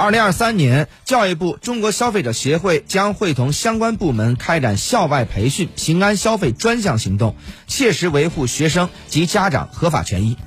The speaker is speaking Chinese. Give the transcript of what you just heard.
二零二三年教育部中国消费者协会将会同相关部门开展校外培训平安消费专项行动切实维护学生及家长合法权益。